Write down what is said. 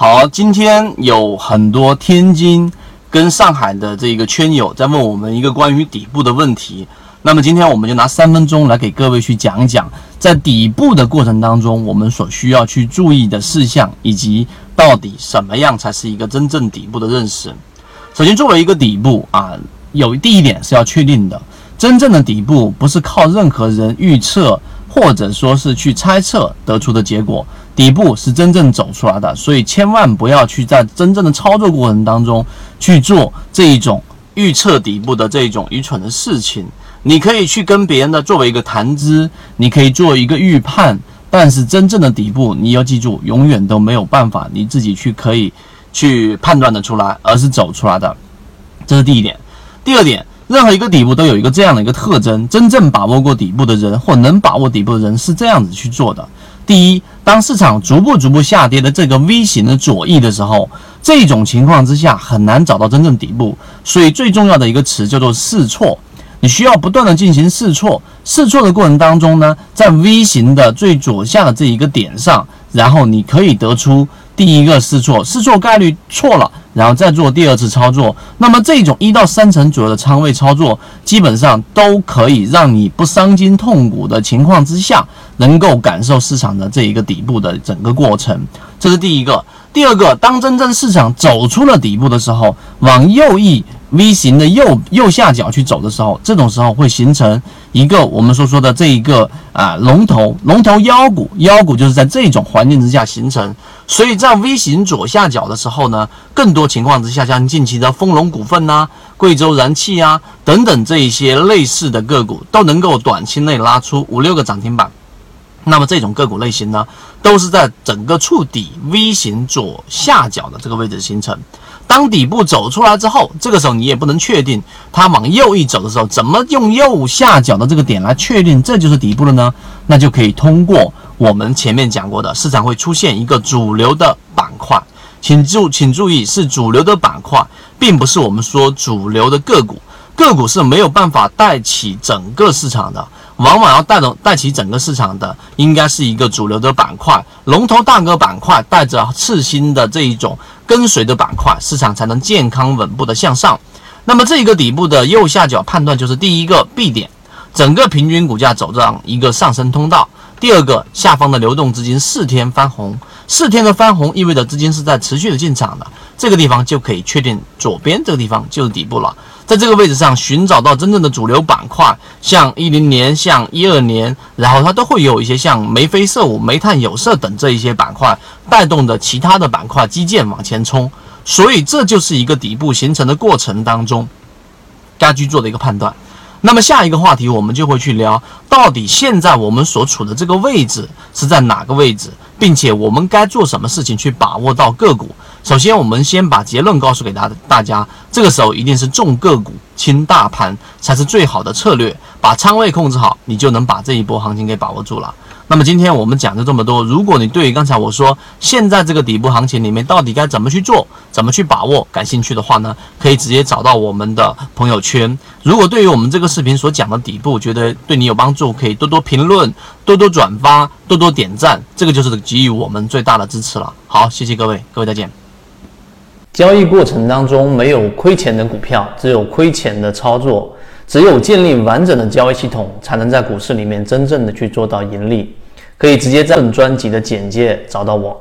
好，今天有很多天津跟上海的这个圈友在问我们一个关于底部的问题。那么今天我们就拿三分钟来给各位去讲讲，在底部的过程当中，我们所需要去注意的事项，以及到底什么样才是一个真正底部的认识。首先，作为一个底部啊，有第一点是要确定的，真正的底部不是靠任何人预测或者说是去猜测得出的结果。底部是真正走出来的，所以千万不要去在真正的操作过程当中去做这一种预测底部的这一种愚蠢的事情。你可以去跟别人的作为一个谈资，你可以做一个预判，但是真正的底部你要记住，永远都没有办法你自己去可以去判断的出来，而是走出来的。这是第一点。第二点，任何一个底部都有一个这样的一个特征：真正把握过底部的人或能把握底部的人是这样子去做的。第一，当市场逐步逐步下跌的这个 V 型的左翼的时候，这种情况之下很难找到真正底部，所以最重要的一个词叫做试错。你需要不断的进行试错，试错的过程当中呢，在 V 型的最左下的这一个点上，然后你可以得出第一个试错，试错概率错了。然后再做第二次操作，那么这种一到三成左右的仓位操作，基本上都可以让你不伤筋痛骨的情况之下，能够感受市场的这一个底部的整个过程。这是第一个。第二个，当真正市场走出了底部的时候，往右翼 V 型的右右下角去走的时候，这种时候会形成一个我们所说的这一个啊龙头龙头腰股，腰股就是在这种环境之下形成。所以在 V 型左下角的时候呢，更多情况之下，像近期的丰隆股份呐、贵州燃气啊等等这一些类似的个股，都能够短期内拉出五六个涨停板。那么这种个股类型呢，都是在整个触底 V 型左下角的这个位置形成。当底部走出来之后，这个时候你也不能确定它往右一走的时候，怎么用右下角的这个点来确定这就是底部了呢？那就可以通过。我们前面讲过的，市场会出现一个主流的板块，请注请注意，是主流的板块，并不是我们说主流的个股，个股是没有办法带起整个市场的，往往要带动带起整个市场的，应该是一个主流的板块，龙头大哥板块带着次新的这一种跟随的板块，市场才能健康稳步的向上。那么这一个底部的右下角判断就是第一个 B 点，整个平均股价走上一个上升通道。第二个，下方的流动资金四天翻红，四天的翻红意味着资金是在持续的进场的，这个地方就可以确定左边这个地方就是底部了。在这个位置上寻找到真正的主流板块，像一零年、像一二年，然后它都会有一些像眉飞色舞、煤炭有色等这一些板块带动的其他的板块基建往前冲，所以这就是一个底部形成的过程当中，该去做的一个判断。那么下一个话题，我们就会去聊，到底现在我们所处的这个位置是在哪个位置，并且我们该做什么事情去把握到个股。首先，我们先把结论告诉给大大家，这个时候一定是重个股轻大盘才是最好的策略，把仓位控制好，你就能把这一波行情给把握住了。那么今天我们讲的这么多，如果你对于刚才我说现在这个底部行情里面到底该怎么去做、怎么去把握感兴趣的话呢，可以直接找到我们的朋友圈。如果对于我们这个视频所讲的底部觉得对你有帮助，可以多多评论、多多转发、多多点赞，这个就是给予我们最大的支持了。好，谢谢各位，各位再见。交易过程当中没有亏钱的股票，只有亏钱的操作。只有建立完整的交易系统，才能在股市里面真正的去做到盈利。可以直接在本专辑的简介找到我。